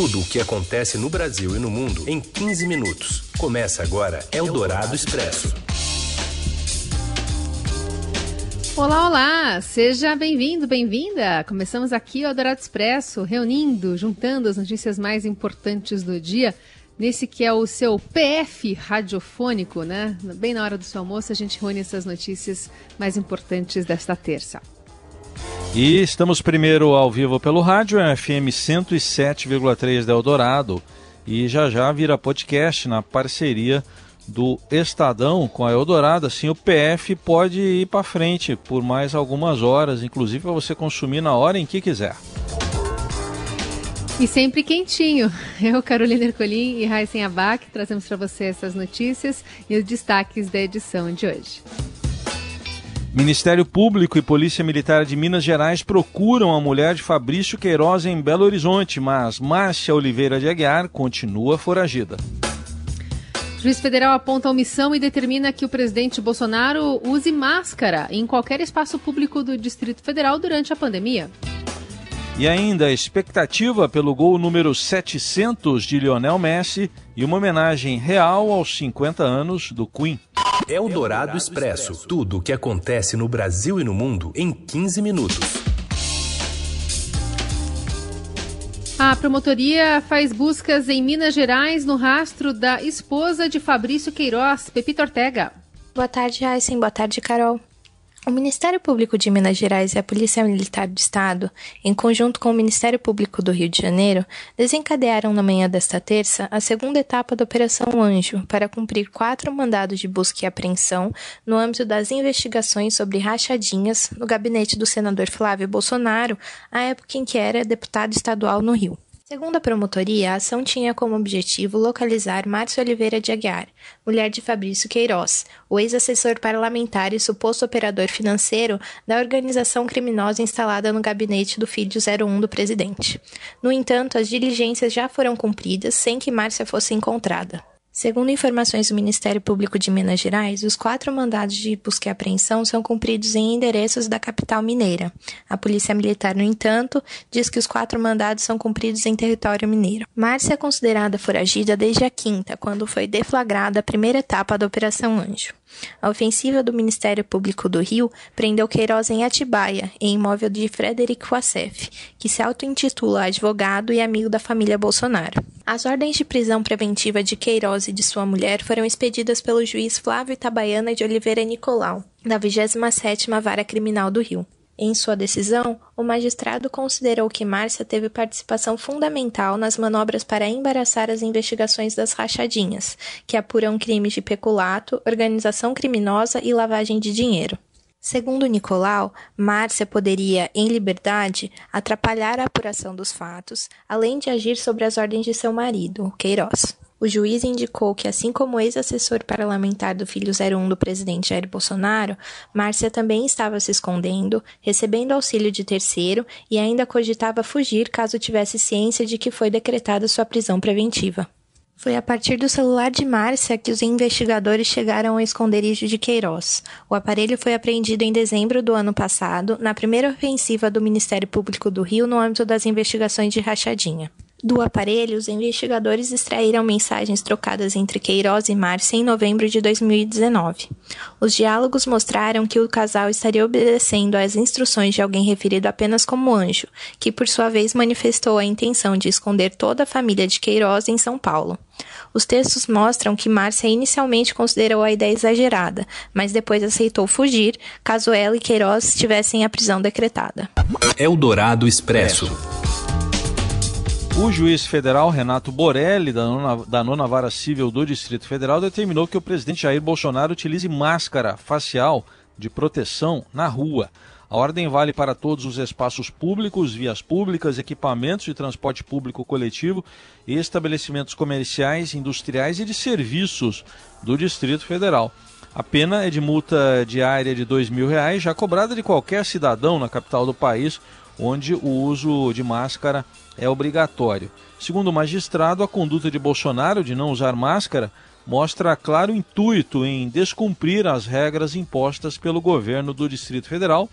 Tudo o que acontece no Brasil e no mundo em 15 minutos. Começa agora Eldorado Expresso. Olá, olá! Seja bem-vindo, bem-vinda! Começamos aqui o Eldorado Expresso, reunindo, juntando as notícias mais importantes do dia nesse que é o seu PF radiofônico, né? Bem na hora do seu almoço, a gente reúne essas notícias mais importantes desta terça. E estamos primeiro ao vivo pelo rádio, FM 107,3 da Eldorado. E já já vira podcast na parceria do Estadão com a Eldorado. Assim, o PF pode ir para frente por mais algumas horas, inclusive para você consumir na hora em que quiser. E sempre quentinho. Eu, Carolina Ercolim e Raíssen Abac trazemos para você essas notícias e os destaques da edição de hoje. Ministério Público e Polícia Militar de Minas Gerais procuram a mulher de Fabrício Queiroz em Belo Horizonte, mas Márcia Oliveira de Aguiar continua foragida. Juiz federal aponta omissão e determina que o presidente Bolsonaro use máscara em qualquer espaço público do Distrito Federal durante a pandemia. E ainda a expectativa pelo gol número 700 de Lionel Messi e uma homenagem real aos 50 anos do Queen. É o Dourado Expresso. Tudo o que acontece no Brasil e no mundo em 15 minutos. A promotoria faz buscas em Minas Gerais no rastro da esposa de Fabrício Queiroz, Pepito Ortega. Boa tarde, Aysen. Boa tarde, Carol. O Ministério Público de Minas Gerais e a Polícia Militar do Estado, em conjunto com o Ministério Público do Rio de Janeiro, desencadearam na manhã desta terça a segunda etapa da Operação Anjo para cumprir quatro mandados de busca e apreensão no âmbito das investigações sobre rachadinhas no gabinete do senador Flávio Bolsonaro, à época em que era deputado estadual no Rio. Segundo a promotoria, a ação tinha como objetivo localizar Márcio Oliveira de Aguiar, mulher de Fabrício Queiroz, o ex-assessor parlamentar e suposto operador financeiro da organização criminosa instalada no gabinete do filho 01 do presidente. No entanto, as diligências já foram cumpridas sem que Márcia fosse encontrada. Segundo informações do Ministério Público de Minas Gerais, os quatro mandados de busca e apreensão são cumpridos em endereços da capital mineira. A Polícia Militar, no entanto, diz que os quatro mandados são cumpridos em território mineiro. Márcia é considerada foragida desde a quinta, quando foi deflagrada a primeira etapa da Operação Anjo. A ofensiva do Ministério Público do Rio prendeu Queiroz em Atibaia, em imóvel de Frederic Wassef, que se auto-intitula advogado e amigo da família Bolsonaro. As ordens de prisão preventiva de Queiroz e de sua mulher foram expedidas pelo juiz Flávio Itabaiana de Oliveira Nicolau, da 27ª Vara Criminal do Rio. Em sua decisão, o magistrado considerou que Márcia teve participação fundamental nas manobras para embaraçar as investigações das rachadinhas, que apuram crimes de peculato, organização criminosa e lavagem de dinheiro. Segundo Nicolau, Márcia poderia, em liberdade, atrapalhar a apuração dos fatos, além de agir sobre as ordens de seu marido, Queiroz. O juiz indicou que, assim como o ex-assessor parlamentar do filho 01 do presidente Jair Bolsonaro, Márcia também estava se escondendo, recebendo auxílio de terceiro e ainda cogitava fugir caso tivesse ciência de que foi decretada sua prisão preventiva. Foi a partir do celular de Márcia que os investigadores chegaram ao esconderijo de Queiroz. O aparelho foi apreendido em dezembro do ano passado, na primeira ofensiva do Ministério Público do Rio no âmbito das investigações de rachadinha. Do aparelho, os investigadores extraíram mensagens trocadas entre Queiroz e Márcia em novembro de 2019. Os diálogos mostraram que o casal estaria obedecendo às instruções de alguém referido apenas como Anjo, que por sua vez manifestou a intenção de esconder toda a família de Queiroz em São Paulo. Os textos mostram que Márcia inicialmente considerou a ideia exagerada, mas depois aceitou fugir caso ela e Queiroz tivessem a prisão decretada. Eldorado Expresso. O juiz federal Renato Borelli, da nona, da nona Vara Civil do Distrito Federal, determinou que o presidente Jair Bolsonaro utilize máscara facial de proteção na rua. A ordem vale para todos os espaços públicos, vias públicas, equipamentos de transporte público coletivo e estabelecimentos comerciais, industriais e de serviços do Distrito Federal. A pena é de multa diária de 2 mil reais, já cobrada de qualquer cidadão na capital do país onde o uso de máscara é obrigatório. Segundo o magistrado, a conduta de Bolsonaro de não usar máscara mostra claro intuito em descumprir as regras impostas pelo governo do Distrito Federal,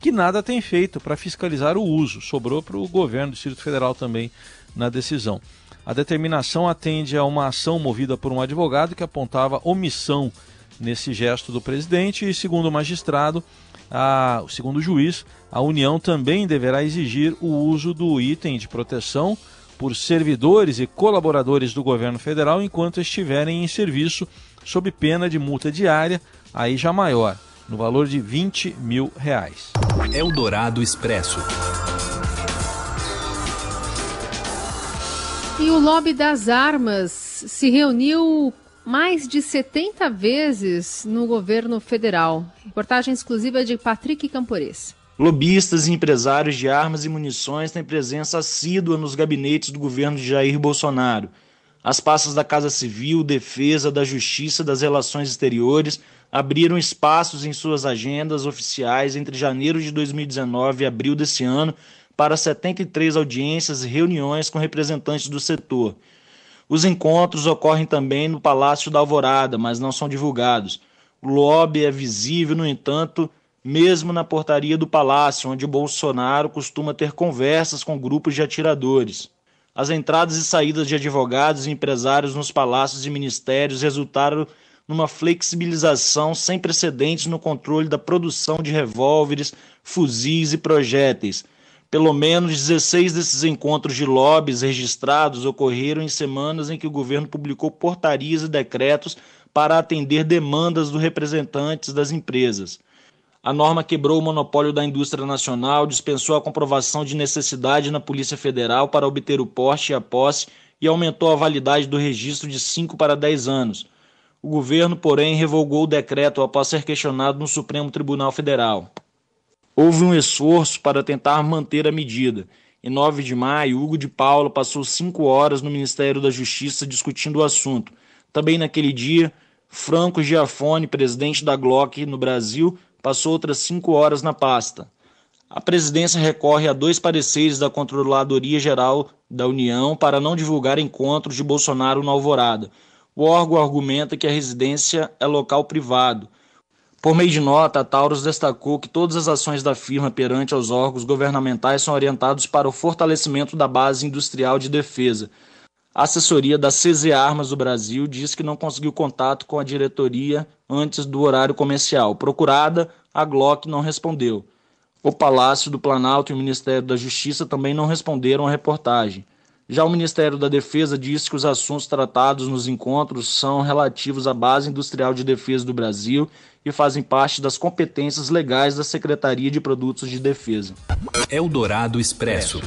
que nada tem feito para fiscalizar o uso. Sobrou para o governo do Distrito Federal também na decisão. A determinação atende a uma ação movida por um advogado que apontava omissão nesse gesto do presidente e, segundo o magistrado, a, segundo o juiz, a União também deverá exigir o uso do item de proteção por servidores e colaboradores do governo federal enquanto estiverem em serviço, sob pena de multa diária, aí já maior, no valor de 20 mil reais. Eldorado Expresso. E o lobby das armas se reuniu mais de 70 vezes no governo federal. Reportagem exclusiva de Patrick Campores. Lobistas e empresários de armas e munições têm presença assídua nos gabinetes do governo de Jair Bolsonaro. As pastas da Casa Civil, Defesa, da Justiça das Relações Exteriores abriram espaços em suas agendas oficiais entre janeiro de 2019 e abril desse ano para 73 audiências e reuniões com representantes do setor. Os encontros ocorrem também no Palácio da Alvorada, mas não são divulgados. O lobby é visível, no entanto, mesmo na portaria do palácio, onde Bolsonaro costuma ter conversas com grupos de atiradores. As entradas e saídas de advogados e empresários nos palácios e ministérios resultaram numa flexibilização sem precedentes no controle da produção de revólveres, fuzis e projéteis pelo menos 16 desses encontros de lobbies registrados ocorreram em semanas em que o governo publicou portarias e decretos para atender demandas dos representantes das empresas. A norma quebrou o monopólio da indústria nacional, dispensou a comprovação de necessidade na Polícia Federal para obter o porte e a posse e aumentou a validade do registro de 5 para 10 anos. O governo, porém, revogou o decreto após ser questionado no Supremo Tribunal Federal. Houve um esforço para tentar manter a medida. Em 9 de maio, Hugo de Paula passou cinco horas no Ministério da Justiça discutindo o assunto. Também naquele dia, Franco Giafone, presidente da Glock no Brasil, passou outras cinco horas na pasta. A presidência recorre a dois pareceres da Controladoria Geral da União para não divulgar encontros de Bolsonaro na Alvorada. O órgão argumenta que a residência é local privado. Por meio de nota, a Taurus destacou que todas as ações da firma perante aos órgãos governamentais são orientados para o fortalecimento da base industrial de defesa. A assessoria da CZ Armas do Brasil diz que não conseguiu contato com a diretoria antes do horário comercial. Procurada, a Glock não respondeu. O Palácio do Planalto e o Ministério da Justiça também não responderam à reportagem. Já o Ministério da Defesa disse que os assuntos tratados nos encontros são relativos à base industrial de defesa do Brasil e fazem parte das competências legais da Secretaria de Produtos de Defesa. Eldorado Expresso.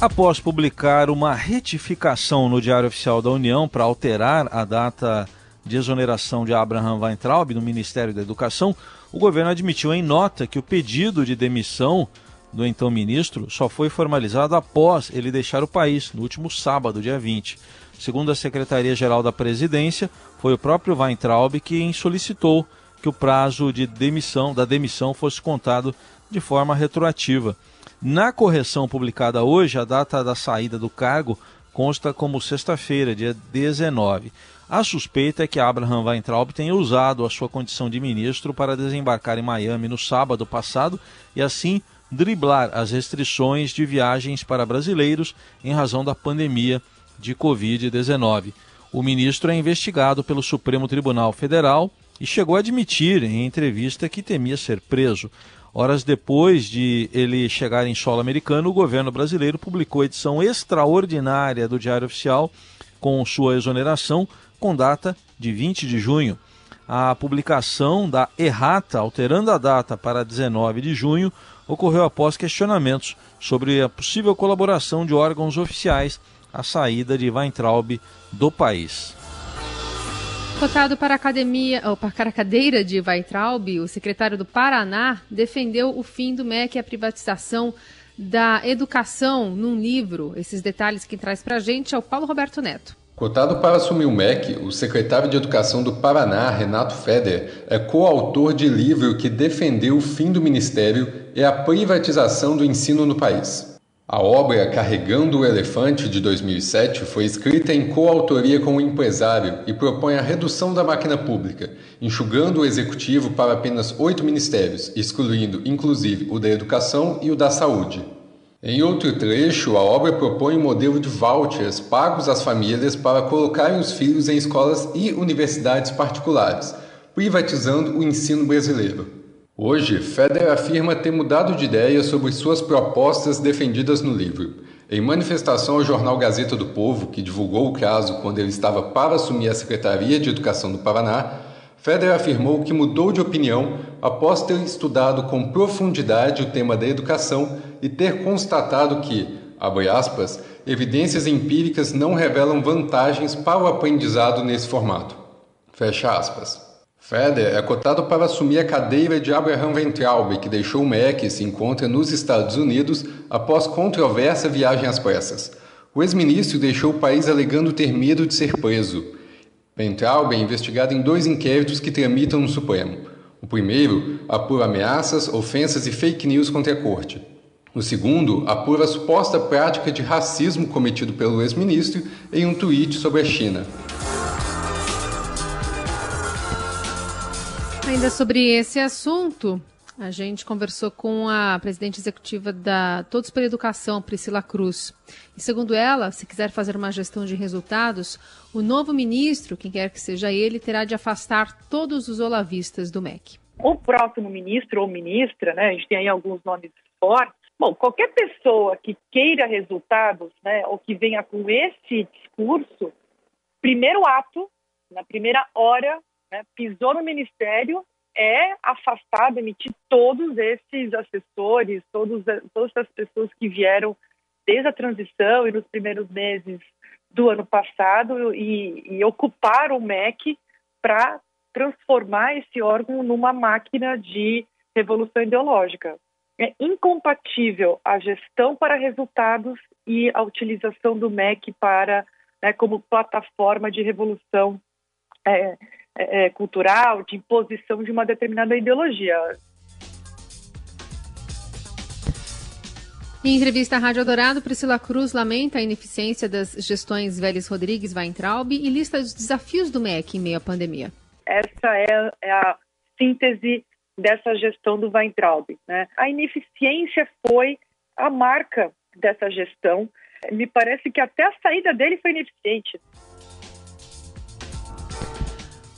Após publicar uma retificação no Diário Oficial da União para alterar a data de exoneração de Abraham Weintraub no Ministério da Educação, o governo admitiu em nota que o pedido de demissão do então ministro só foi formalizado após ele deixar o país, no último sábado, dia 20. Segundo a Secretaria-Geral da Presidência, foi o próprio Weintraub quem solicitou que o prazo de demissão da demissão fosse contado de forma retroativa. Na correção publicada hoje, a data da saída do cargo consta como sexta-feira, dia 19. A suspeita é que Abraham Weintraub tenha usado a sua condição de ministro para desembarcar em Miami no sábado passado e assim driblar as restrições de viagens para brasileiros em razão da pandemia de Covid-19. O ministro é investigado pelo Supremo Tribunal Federal e chegou a admitir em entrevista que temia ser preso. Horas depois de ele chegar em solo americano, o governo brasileiro publicou edição extraordinária do Diário Oficial com sua exoneração, com data de 20 de junho. A publicação da errata, alterando a data para 19 de junho, ocorreu após questionamentos sobre a possível colaboração de órgãos oficiais à saída de Weintraub do país. Cotado para a academia, ou para a cadeira de Weintraub, o secretário do Paraná defendeu o fim do MEC e a privatização da educação num livro. Esses detalhes que traz para a gente é o Paulo Roberto Neto. Cotado para assumir o MEC, o secretário de Educação do Paraná, Renato Feder, é coautor de livro que defendeu o fim do ministério e a privatização do ensino no país. A obra Carregando o Elefante de 2007 foi escrita em coautoria com o empresário e propõe a redução da máquina pública, enxugando o executivo para apenas oito ministérios, excluindo inclusive o da Educação e o da Saúde. Em outro trecho, a obra propõe um modelo de vouchers pagos às famílias para colocarem os filhos em escolas e universidades particulares, privatizando o ensino brasileiro. Hoje, Feder afirma ter mudado de ideia sobre suas propostas defendidas no livro. Em manifestação ao jornal Gazeta do Povo, que divulgou o caso quando ele estava para assumir a Secretaria de Educação do Paraná, Feder afirmou que mudou de opinião após ter estudado com profundidade o tema da educação e ter constatado que, abre aspas, evidências empíricas não revelam vantagens para o aprendizado nesse formato. Fecha aspas. Feder é cotado para assumir a cadeira de Abraham Weintraub, que deixou o MEC e se encontra nos Estados Unidos após controversa viagem às pressas. O ex-ministro deixou o país alegando ter medo de ser preso. Weintraub é investigado em dois inquéritos que tramitam no Supremo. O primeiro apura ameaças, ofensas e fake news contra a corte. O segundo apura a suposta prática de racismo cometido pelo ex-ministro em um tweet sobre a China. Ainda sobre esse assunto, a gente conversou com a presidente executiva da Todos pela Educação, Priscila Cruz. E segundo ela, se quiser fazer uma gestão de resultados, o novo ministro, quem quer que seja ele, terá de afastar todos os olavistas do MEC. O próximo ministro ou ministra, né, a gente tem aí alguns nomes fortes. Bom, qualquer pessoa que queira resultados, né, ou que venha com esse discurso, primeiro ato, na primeira hora, né, pisou no ministério, é afastar, demitir todos esses assessores, todos, todas as pessoas que vieram desde a transição e nos primeiros meses do ano passado e, e ocupar o MEC para transformar esse órgão numa máquina de revolução ideológica. É incompatível a gestão para resultados e a utilização do MEC para né, como plataforma de revolução é, é, é, cultural, de imposição de uma determinada ideologia. Em entrevista à Rádio Dourado, Priscila Cruz lamenta a ineficiência das gestões Vélez Rodrigues Weintraub e lista os desafios do MEC em meio à pandemia. Essa é, é a síntese dessa gestão do Weintraub. Né? A ineficiência foi a marca dessa gestão. Me parece que até a saída dele foi ineficiente.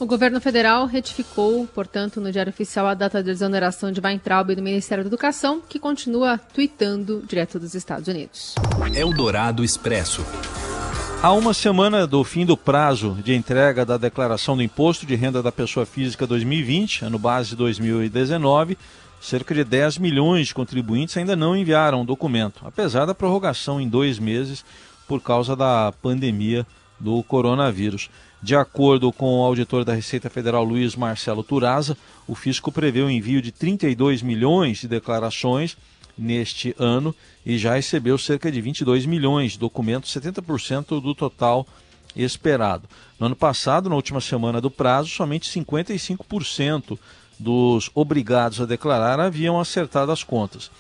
O governo federal retificou, portanto, no Diário Oficial a data de exoneração de Weintraub do Ministério da Educação, que continua tweetando direto dos Estados Unidos. Eldorado Expresso. Há uma semana do fim do prazo de entrega da declaração do Imposto de Renda da Pessoa Física 2020, ano base 2019, cerca de 10 milhões de contribuintes ainda não enviaram o documento, apesar da prorrogação em dois meses por causa da pandemia do coronavírus. De acordo com o auditor da Receita Federal Luiz Marcelo Turaza, o fisco prevê o envio de 32 milhões de declarações neste ano e já recebeu cerca de 22 milhões de documentos, 70% do total esperado. No ano passado, na última semana do prazo, somente 55% dos obrigados a declarar haviam acertado as contas.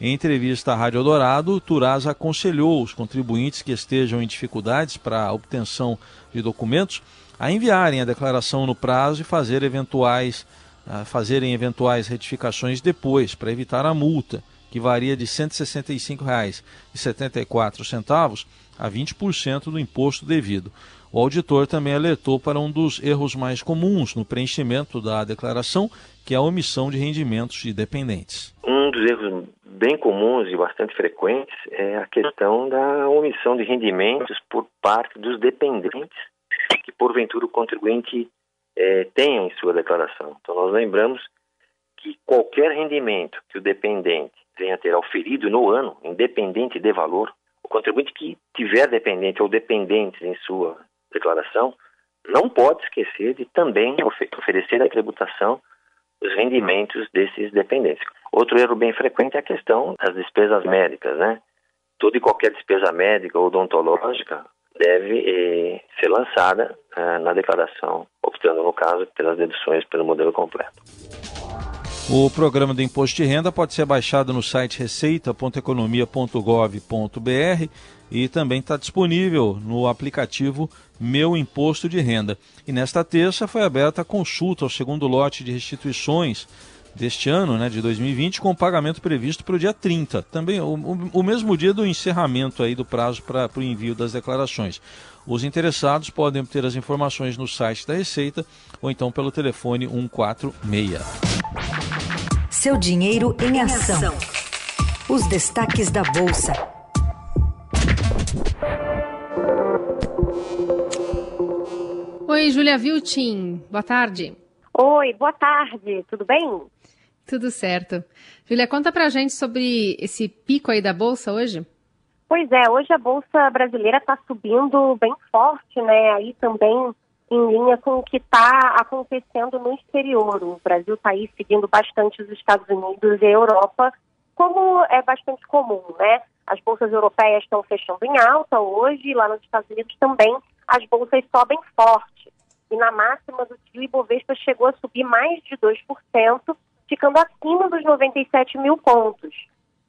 Em entrevista à Rádio Dourado, Turaz aconselhou os contribuintes que estejam em dificuldades para a obtenção de documentos a enviarem a declaração no prazo e fazer eventuais, fazerem eventuais retificações depois, para evitar a multa, que varia de R$ 165,74 a 20% do imposto devido. O auditor também alertou para um dos erros mais comuns no preenchimento da declaração, que é a omissão de rendimentos de dependentes. Um dos erros bem comuns e bastante frequentes é a questão da omissão de rendimentos por parte dos dependentes que, porventura, o contribuinte é, tenha em sua declaração. Então, nós lembramos que qualquer rendimento que o dependente venha a ter auferido no ano, independente de valor, o contribuinte que tiver dependente ou dependentes em sua declaração, não pode esquecer de também oferecer a tributação dos rendimentos desses dependentes. Outro erro bem frequente é a questão das despesas médicas, né? Toda e qualquer despesa médica ou odontológica deve eh, ser lançada eh, na declaração, optando, no caso, pelas deduções pelo modelo completo. O programa do Imposto de Renda pode ser baixado no site receita.economia.gov.br e também está disponível no aplicativo Meu Imposto de Renda. E nesta terça foi aberta a consulta ao segundo lote de restituições deste ano, né, de 2020, com pagamento previsto para o dia 30. Também o, o, o, mesmo dia do encerramento aí do prazo para o envio das declarações. Os interessados podem obter as informações no site da Receita ou então pelo telefone 146. Seu dinheiro em ação. Os destaques da Bolsa. Oi, Julia Viltin. Boa tarde. Oi, boa tarde. Tudo bem? Tudo certo. Julia, conta pra gente sobre esse pico aí da Bolsa hoje. Pois é, hoje a Bolsa brasileira está subindo bem forte, né? Aí também em linha com o que está acontecendo no exterior. O Brasil está aí seguindo bastante os Estados Unidos e a Europa, como é bastante comum, né? As bolsas europeias estão fechando em alta hoje, lá nos Estados Unidos também as bolsas sobem forte. E na máxima do dia, o Ibovespa chegou a subir mais de 2%, ficando acima dos 97 mil pontos.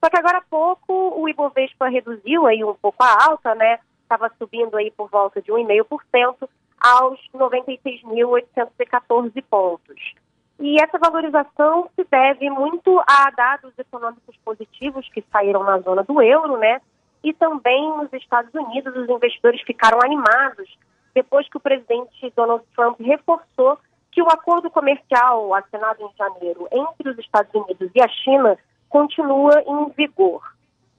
Só que agora há pouco o Ibovespa reduziu aí um pouco a alta, né? Estava subindo aí por volta de 1,5% aos 96.814 pontos. E essa valorização se deve muito a dados econômicos positivos que saíram na zona do euro, né? E também nos Estados Unidos, os investidores ficaram animados depois que o presidente Donald Trump reforçou que o acordo comercial assinado em janeiro entre os Estados Unidos e a China continua em vigor.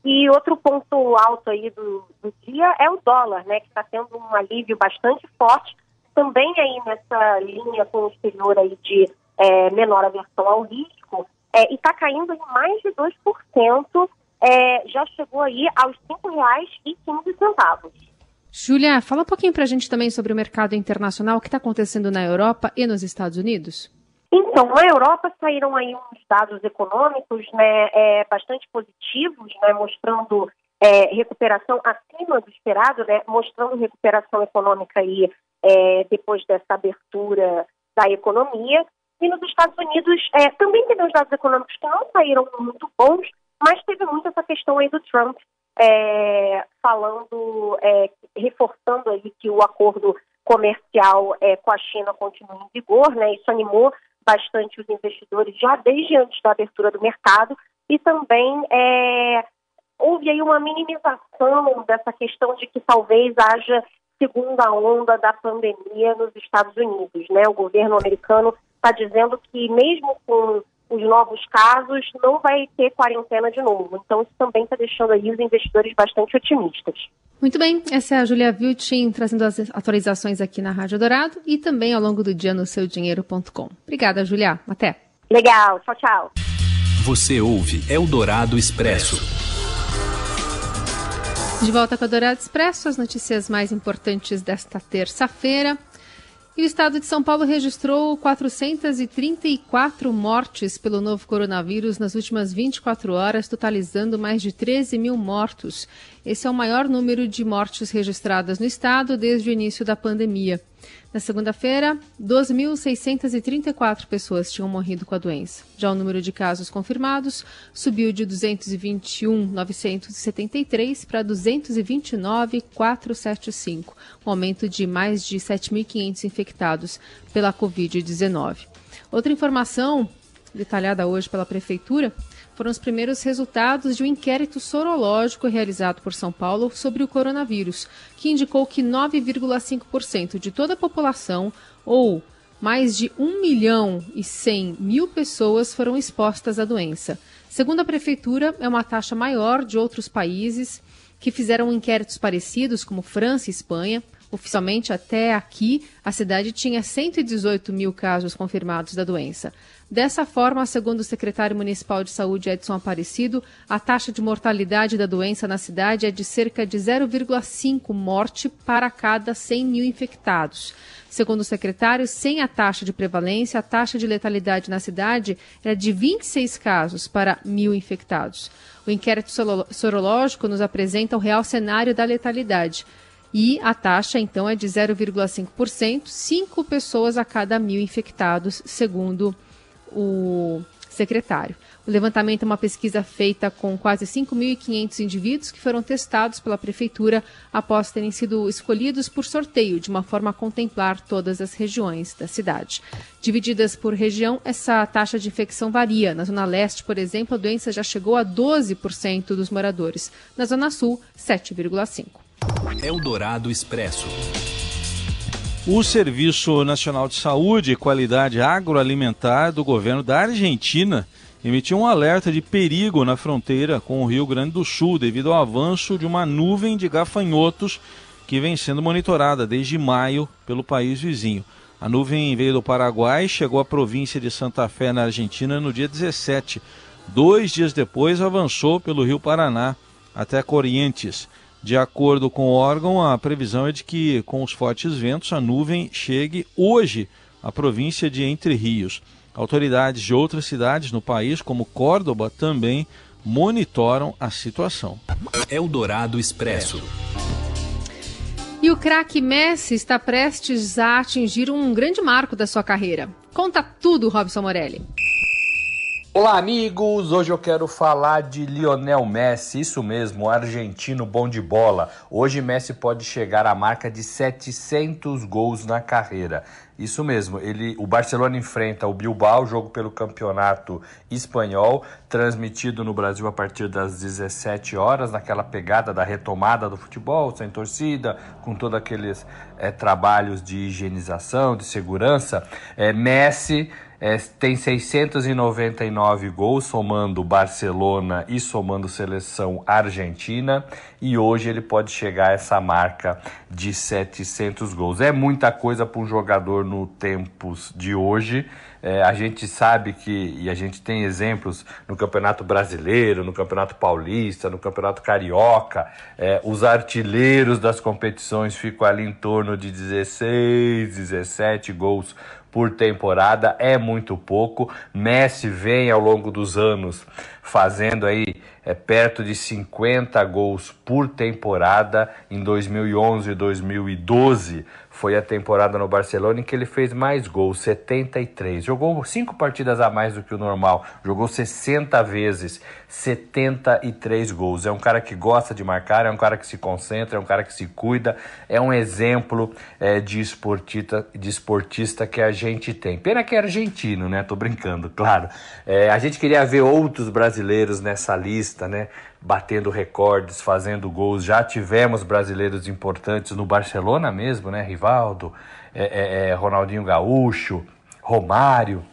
E outro ponto alto aí do, do dia é o dólar, né, que está tendo um alívio bastante forte, também aí nessa linha com o exterior aí de é, menor aversão ao risco, é, e está caindo em mais de 2%, é, já chegou aí aos R$ 5,15. Júlia, fala um pouquinho para a gente também sobre o mercado internacional, o que está acontecendo na Europa e nos Estados Unidos. Então, na Europa saíram aí uns dados econômicos né, é, bastante positivos, né, mostrando é, recuperação acima do esperado, né, mostrando recuperação econômica aí é, depois dessa abertura da economia. E nos Estados Unidos é, também teve uns dados econômicos que não saíram muito bons, mas teve muito essa questão aí do Trump é, falando, é, reforçando aí que o acordo comercial é, com a China continua em vigor, né? Isso animou bastante os investidores já desde antes da abertura do mercado e também é, houve aí uma minimização dessa questão de que talvez haja segunda onda da pandemia nos Estados Unidos, né? O governo americano está dizendo que mesmo com os novos casos, não vai ter quarentena de novo. Então, isso também está deixando aí os investidores bastante otimistas. Muito bem, essa é a Julia Viltin trazendo as atualizações aqui na Rádio Dourado e também ao longo do dia no seudinheiro.com. Obrigada, Julia. Até. Legal, tchau, tchau. Você ouve Eldorado Expresso. De volta com o Dourado Expresso, as notícias mais importantes desta terça-feira. E o estado de São Paulo registrou 434 mortes pelo novo coronavírus nas últimas 24 horas, totalizando mais de 13 mil mortos. Esse é o maior número de mortes registradas no estado desde o início da pandemia. Na segunda-feira, 12.634 pessoas tinham morrido com a doença. Já o número de casos confirmados subiu de 221.973 para 229.475, um aumento de mais de 7.500 infectados pela Covid-19. Outra informação detalhada hoje pela Prefeitura foram os primeiros resultados de um inquérito sorológico realizado por São Paulo sobre o coronavírus, que indicou que 9,5% de toda a população, ou mais de 1 milhão e 100 mil pessoas, foram expostas à doença. Segundo a Prefeitura, é uma taxa maior de outros países que fizeram inquéritos parecidos, como França e Espanha. Oficialmente, até aqui, a cidade tinha 118 mil casos confirmados da doença. Dessa forma, segundo o secretário municipal de saúde Edson Aparecido, a taxa de mortalidade da doença na cidade é de cerca de 0,5 morte para cada 100 mil infectados. Segundo o secretário, sem a taxa de prevalência, a taxa de letalidade na cidade era de 26 casos para mil infectados. O inquérito sorológico nos apresenta o real cenário da letalidade. E a taxa, então, é de 0,5%, 5 pessoas a cada mil infectados, segundo o secretário. O levantamento é uma pesquisa feita com quase 5.500 indivíduos que foram testados pela prefeitura após terem sido escolhidos por sorteio, de uma forma a contemplar todas as regiões da cidade. Divididas por região, essa taxa de infecção varia. Na Zona Leste, por exemplo, a doença já chegou a 12% dos moradores. Na Zona Sul, 7,5%. Eldorado Expresso. O Serviço Nacional de Saúde e Qualidade Agroalimentar do governo da Argentina emitiu um alerta de perigo na fronteira com o Rio Grande do Sul devido ao avanço de uma nuvem de gafanhotos que vem sendo monitorada desde maio pelo país vizinho. A nuvem veio do Paraguai e chegou à província de Santa Fé, na Argentina, no dia 17. Dois dias depois, avançou pelo Rio Paraná até Corrientes. De acordo com o órgão, a previsão é de que, com os fortes ventos, a nuvem chegue hoje à província de Entre Rios. Autoridades de outras cidades no país, como Córdoba, também monitoram a situação. Eldorado Expresso. E o craque Messi está prestes a atingir um grande marco da sua carreira. Conta tudo, Robson Morelli. Olá, amigos! Hoje eu quero falar de Lionel Messi, isso mesmo, argentino bom de bola. Hoje Messi pode chegar à marca de 700 gols na carreira. Isso mesmo, ele, o Barcelona enfrenta o Bilbao, jogo pelo campeonato espanhol, transmitido no Brasil a partir das 17 horas, naquela pegada da retomada do futebol, sem torcida, com todos aqueles é, trabalhos de higienização, de segurança. É, Messi é, tem 699 gols, somando Barcelona e somando seleção argentina, e hoje ele pode chegar a essa marca de 700 gols. É muita coisa para um jogador no tempos de hoje. É, a gente sabe que, e a gente tem exemplos no Campeonato Brasileiro, no Campeonato Paulista, no Campeonato Carioca, é, os artilheiros das competições ficam ali em torno de 16, 17 gols por temporada é muito pouco. Messi vem ao longo dos anos fazendo aí é, perto de 50 gols por temporada. Em 2011 e 2012 foi a temporada no Barcelona em que ele fez mais gols, 73. Jogou cinco partidas a mais do que o normal, jogou 60 vezes, 73 gols. É um cara que gosta de marcar, é um cara que se concentra, é um cara que se cuida, é um exemplo é, de, esportista, de esportista que a gente tem. Pena que é argentino, né? Tô brincando, claro. É, a gente queria ver outros brasileiros nessa lista, né? Batendo recordes, fazendo gols. Já tivemos brasileiros importantes no Barcelona mesmo, né? Rivaldo, é, é, é Ronaldinho Gaúcho, Romário.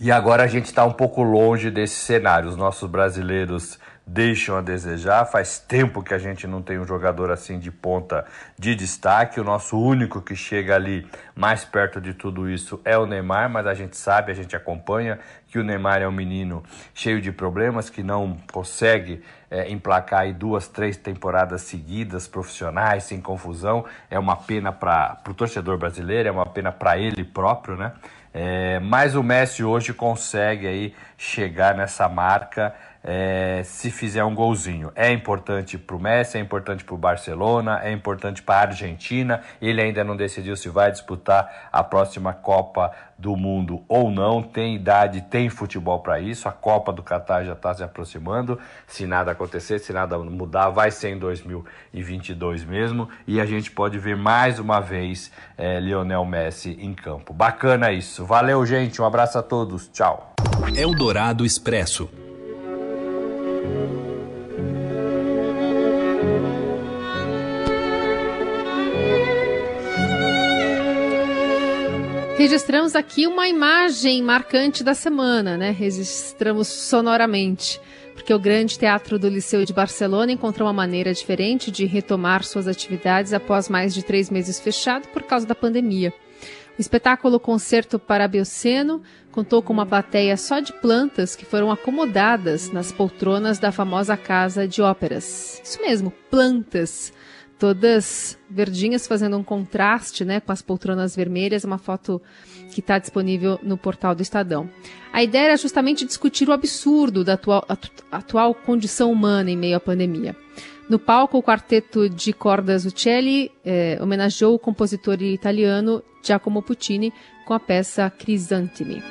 E agora a gente está um pouco longe desse cenário. Os nossos brasileiros deixam a desejar. Faz tempo que a gente não tem um jogador assim de ponta de destaque. O nosso único que chega ali mais perto de tudo isso é o Neymar, mas a gente sabe, a gente acompanha que o Neymar é um menino cheio de problemas, que não consegue é, emplacar aí duas, três temporadas seguidas profissionais, sem confusão. É uma pena para o torcedor brasileiro, é uma pena para ele próprio, né? É, mas o Messi hoje consegue aí chegar nessa marca é, se fizer um golzinho. É importante para o Messi, é importante para o Barcelona, é importante para a Argentina. Ele ainda não decidiu se vai disputar a próxima Copa do Mundo ou não. Tem idade, tem futebol para isso. A Copa do Catar já está se aproximando. Se nada acontecer, se nada mudar, vai ser em 2022 mesmo. E a gente pode ver mais uma vez é, Lionel Messi em campo. Bacana isso. Valeu, gente. Um abraço a todos. Tchau. Eldorado Expresso. Registramos aqui uma imagem marcante da semana, né? Registramos sonoramente, porque o Grande Teatro do Liceu de Barcelona encontrou uma maneira diferente de retomar suas atividades após mais de três meses fechado por causa da pandemia. O espetáculo Concerto para Bioceno contou com uma plateia só de plantas que foram acomodadas nas poltronas da famosa Casa de Óperas. Isso mesmo, plantas todas verdinhas, fazendo um contraste né, com as poltronas vermelhas, uma foto que está disponível no portal do Estadão. A ideia era justamente discutir o absurdo da atual, atual condição humana em meio à pandemia. No palco, o quarteto de cordas Uccelli eh, homenageou o compositor italiano Giacomo Puccini com a peça Crisantemi.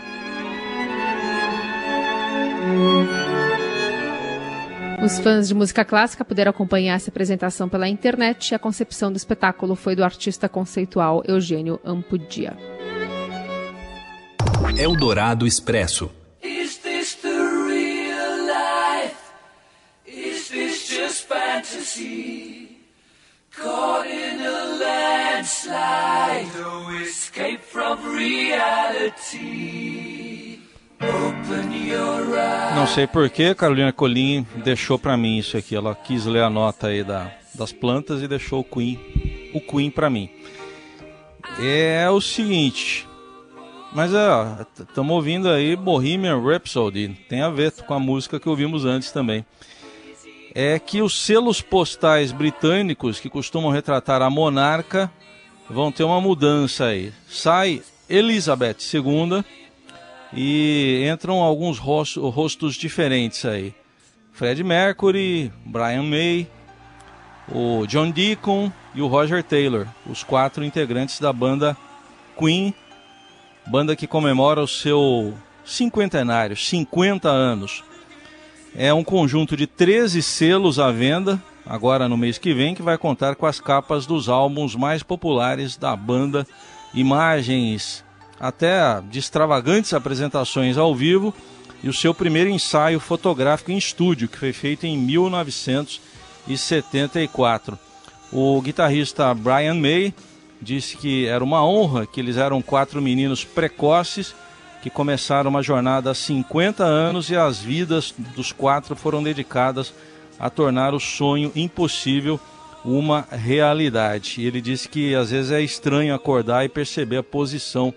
Os fãs de música clássica puderam acompanhar essa apresentação pela internet e a concepção do espetáculo foi do artista conceitual Eugênio Ampudia. Eldorado Expresso. Is this the real life? Is this just fantasy? Caught in a landslide, no escape from reality. Não sei porquê, Carolina Colim deixou para mim isso aqui. Ela quis ler a nota aí da, das plantas e deixou o Queen, o Queen para mim. É o seguinte, mas estamos ouvindo aí Bohemian Rhapsody, tem a ver com a música que ouvimos antes também. É que os selos postais britânicos que costumam retratar a monarca vão ter uma mudança aí. Sai Elizabeth II e entram alguns rostos diferentes aí. Fred Mercury, Brian May, o John Deacon e o Roger Taylor, os quatro integrantes da banda Queen, banda que comemora o seu cinquentenário, 50 anos. É um conjunto de 13 selos à venda, agora no mês que vem, que vai contar com as capas dos álbuns mais populares da banda, imagens até de extravagantes apresentações ao vivo e o seu primeiro ensaio fotográfico em estúdio, que foi feito em 1974. O guitarrista Brian May disse que era uma honra que eles eram quatro meninos precoces que começaram uma jornada há 50 anos e as vidas dos quatro foram dedicadas a tornar o sonho impossível uma realidade. E ele disse que às vezes é estranho acordar e perceber a posição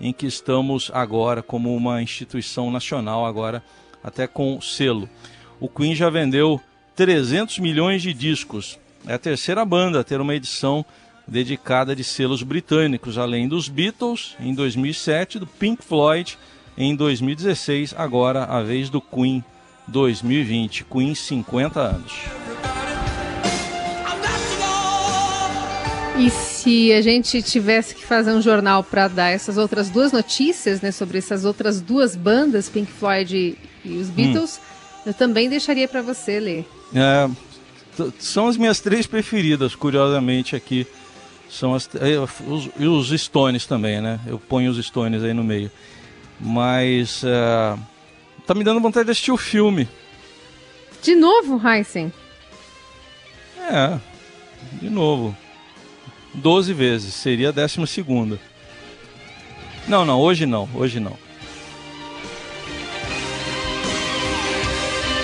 em que estamos agora como uma instituição nacional agora até com selo. O Queen já vendeu 300 milhões de discos. É a terceira banda a ter uma edição dedicada de selos britânicos, além dos Beatles em 2007, do Pink Floyd em 2016, agora a vez do Queen 2020. Queen 50 anos. E se a gente tivesse que fazer um jornal para dar essas outras duas notícias, né, sobre essas outras duas bandas, Pink Floyd e, os Beatles, hum. eu também deixaria para você ler. É, são as minhas três preferidas, curiosamente aqui. São as, é, os, e os Stones também, né? Eu ponho os Stones aí no meio. Mas é, tá me dando vontade de assistir o filme. De novo, Heisen? É, de novo. 12 vezes, seria a décima segunda. Não, não, hoje não, hoje não.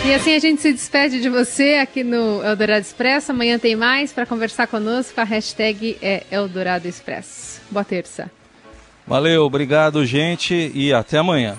E assim a gente se despede de você aqui no Eldorado Expresso. Amanhã tem mais para conversar conosco. A hashtag é Eldorado Expresso. Boa terça. Valeu, obrigado, gente, e até amanhã.